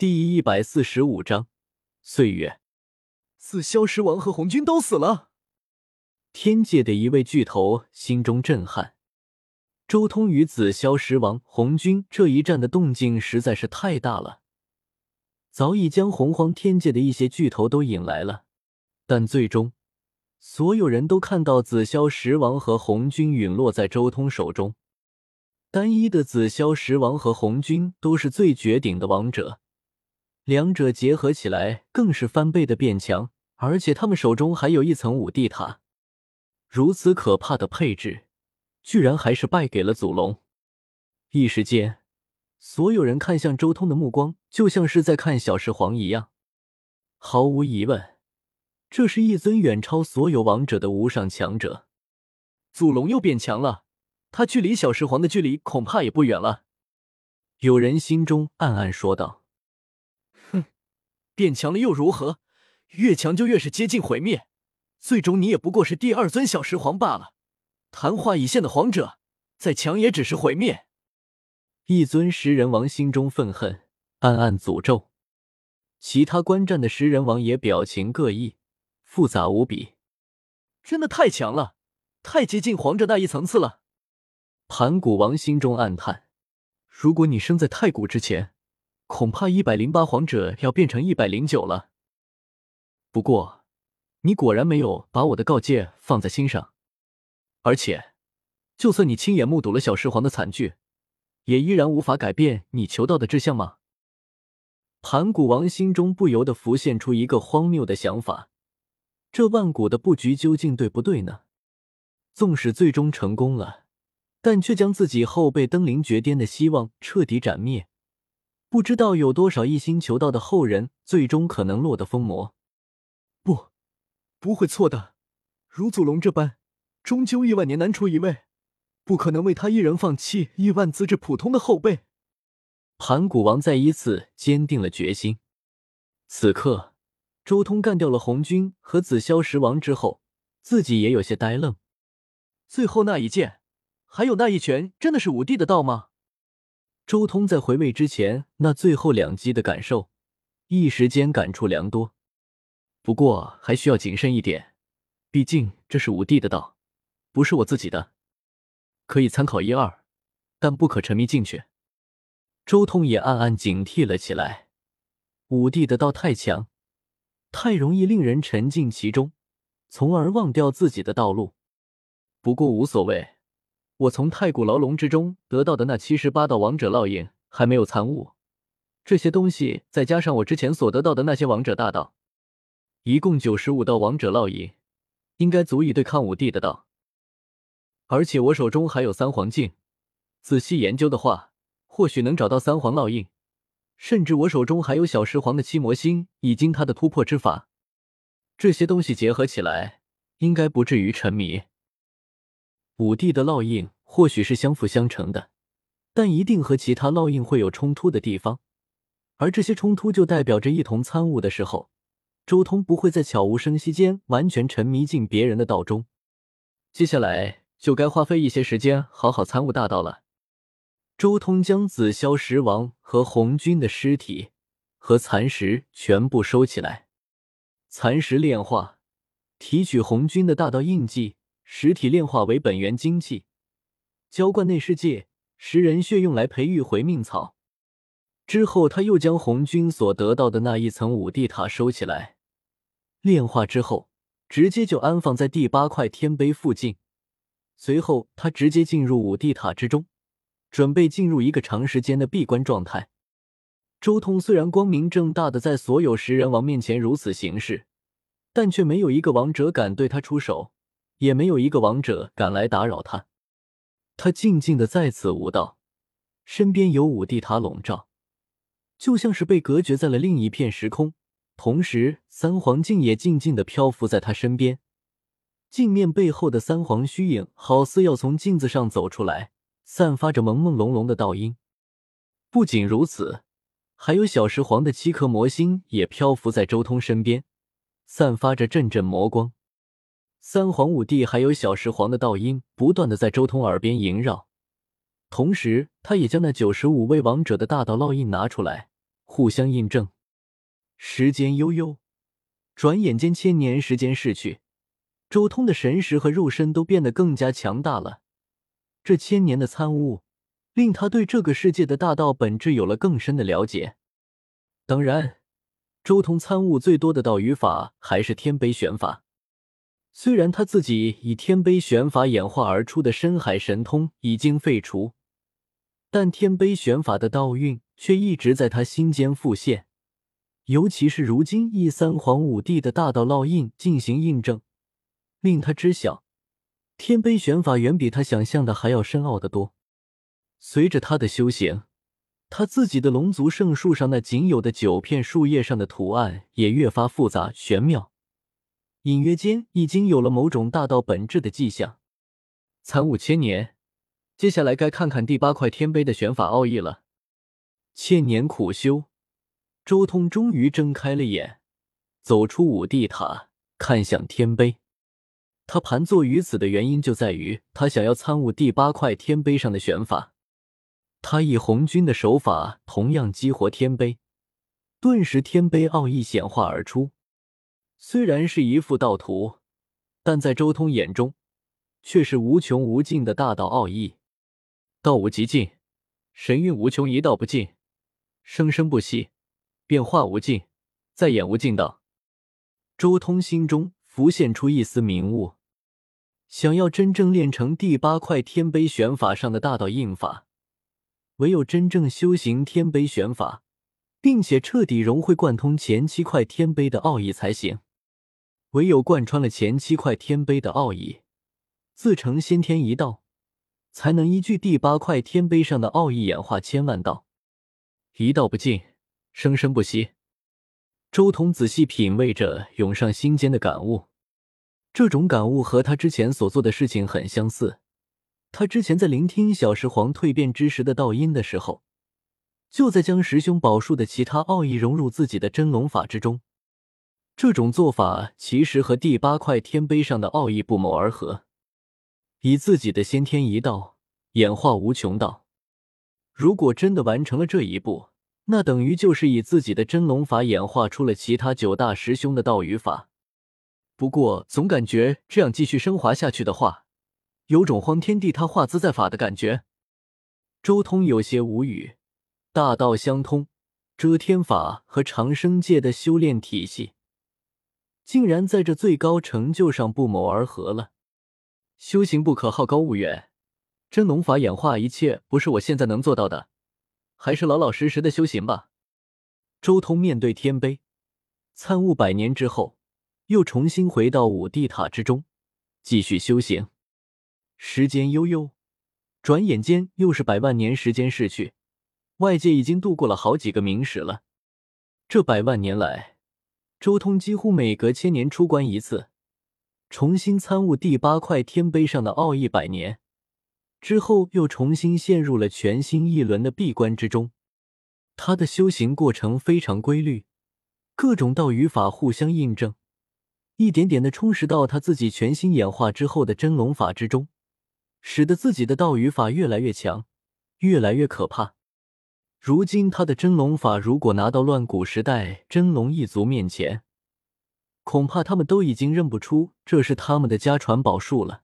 第一百四十五章岁月。紫霄石王和红军都死了。天界的一位巨头心中震撼。周通与紫霄石王、红军这一战的动静实在是太大了，早已将洪荒天界的一些巨头都引来了。但最终，所有人都看到紫霄石王和红军陨落在周通手中。单一的紫霄石王和红军都是最绝顶的王者。两者结合起来，更是翻倍的变强，而且他们手中还有一层五帝塔，如此可怕的配置，居然还是败给了祖龙。一时间，所有人看向周通的目光，就像是在看小石皇一样。毫无疑问，这是一尊远超所有王者的无上强者。祖龙又变强了，他距离小石皇的距离恐怕也不远了。有人心中暗暗说道。变强了又如何？越强就越是接近毁灭，最终你也不过是第二尊小石皇罢了。昙花一现的皇者，再强也只是毁灭。一尊食人王心中愤恨，暗暗诅咒。其他观战的食人王也表情各异，复杂无比。真的太强了，太接近皇者那一层次了。盘古王心中暗叹：如果你生在太古之前。恐怕一百零八皇者要变成一百零九了。不过，你果然没有把我的告诫放在心上。而且，就算你亲眼目睹了小石皇的惨剧，也依然无法改变你求道的志向吗？盘古王心中不由得浮现出一个荒谬的想法：这万古的布局究竟对不对呢？纵使最终成功了，但却将自己后辈登临绝巅的希望彻底斩灭。不知道有多少一心求道的后人，最终可能落得疯魔。不，不会错的。如祖龙这般，终究亿万年难出一位，不可能为他一人放弃亿万资质普通的后辈。盘古王再一次坚定了决心。此刻，周通干掉了红军和紫霄十王之后，自己也有些呆愣。最后那一剑，还有那一拳，真的是武帝的道吗？周通在回味之前那最后两击的感受，一时间感触良多。不过还需要谨慎一点，毕竟这是武帝的道，不是我自己的。可以参考一二，但不可沉迷进去。周通也暗暗警惕了起来。武帝的道太强，太容易令人沉浸其中，从而忘掉自己的道路。不过无所谓。我从太古牢笼之中得到的那七十八道王者烙印还没有参悟，这些东西再加上我之前所得到的那些王者大道，一共九十五道王者烙印，应该足以对抗武帝的道。而且我手中还有三皇镜，仔细研究的话，或许能找到三皇烙印。甚至我手中还有小石皇的七魔星以及他的突破之法，这些东西结合起来，应该不至于沉迷。五帝的烙印或许是相辅相成的，但一定和其他烙印会有冲突的地方，而这些冲突就代表着一同参悟的时候，周通不会在悄无声息间完全沉迷进别人的道中。接下来就该花费一些时间好好参悟大道了。周通将紫霄石王和红军的尸体和残石全部收起来，残石炼化，提取红军的大道印记。实体炼化为本源精气，浇灌内世界食人血，用来培育回命草。之后，他又将红军所得到的那一层五帝塔收起来，炼化之后，直接就安放在第八块天碑附近。随后，他直接进入五帝塔之中，准备进入一个长时间的闭关状态。周通虽然光明正大的在所有食人王面前如此行事，但却没有一个王者敢对他出手。也没有一个王者敢来打扰他，他静静的在此悟道，身边有五帝塔笼罩，就像是被隔绝在了另一片时空。同时，三皇镜也静静的漂浮在他身边，镜面背后的三皇虚影好似要从镜子上走出来，散发着朦朦胧胧的道音。不仅如此，还有小石皇的七颗魔星也漂浮在周通身边，散发着阵阵魔光。三皇五帝还有小石皇的道音不断的在周通耳边萦绕，同时他也将那九十五位王者的大道烙印拿出来，互相印证。时间悠悠，转眼间千年时间逝去，周通的神识和肉身都变得更加强大了。这千年的参悟，令他对这个世界的大道本质有了更深的了解。当然，周通参悟最多的道语法还是天杯玄法。虽然他自己以天碑玄法演化而出的深海神通已经废除，但天碑玄法的道韵却一直在他心间复现。尤其是如今以三皇五帝的大道烙印进行印证，令他知晓天杯玄法远比他想象的还要深奥的多。随着他的修行，他自己的龙族圣树上那仅有的九片树叶上的图案也越发复杂玄妙。隐约间已经有了某种大道本质的迹象。参悟千年，接下来该看看第八块天碑的玄法奥义了。千年苦修，周通终于睁开了眼，走出五帝塔，看向天碑。他盘坐于此的原因就在于他想要参悟第八块天碑上的玄法。他以红军的手法同样激活天碑，顿时天碑奥义显化而出。虽然是一幅道图，但在周通眼中，却是无穷无尽的大道奥义。道无极尽，神韵无穷，一道不尽，生生不息，变化无尽，再演无尽道。周通心中浮现出一丝明悟，想要真正练成第八块天碑玄法上的大道印法，唯有真正修行天碑玄法，并且彻底融会贯通前七块天碑的奥义才行。唯有贯穿了前七块天碑的奥义，自成先天一道，才能依据第八块天碑上的奥义演化千万道，一道不尽，生生不息。周通仔细品味着涌上心间的感悟，这种感悟和他之前所做的事情很相似。他之前在聆听小石皇蜕变之时的道音的时候，就在将十兄宝术的其他奥义融入自己的真龙法之中。这种做法其实和第八块天碑上的奥义不谋而合，以自己的先天一道演化无穷道。如果真的完成了这一步，那等于就是以自己的真龙法演化出了其他九大师兄的道与法。不过，总感觉这样继续升华下去的话，有种荒天地他化自在法的感觉。周通有些无语，大道相通，遮天法和长生界的修炼体系。竟然在这最高成就上不谋而合了。修行不可好高骛远，真龙法演化一切不是我现在能做到的，还是老老实实的修行吧。周通面对天碑，参悟百年之后，又重新回到五帝塔之中，继续修行。时间悠悠，转眼间又是百万年时间逝去，外界已经度过了好几个明史了。这百万年来。周通几乎每隔千年出关一次，重新参悟第八块天碑上的奥义。百年之后，又重新陷入了全新一轮的闭关之中。他的修行过程非常规律，各种道语法互相印证，一点点的充实到他自己全新演化之后的真龙法之中，使得自己的道语法越来越强，越来越可怕。如今他的真龙法，如果拿到乱古时代真龙一族面前，恐怕他们都已经认不出这是他们的家传宝术了。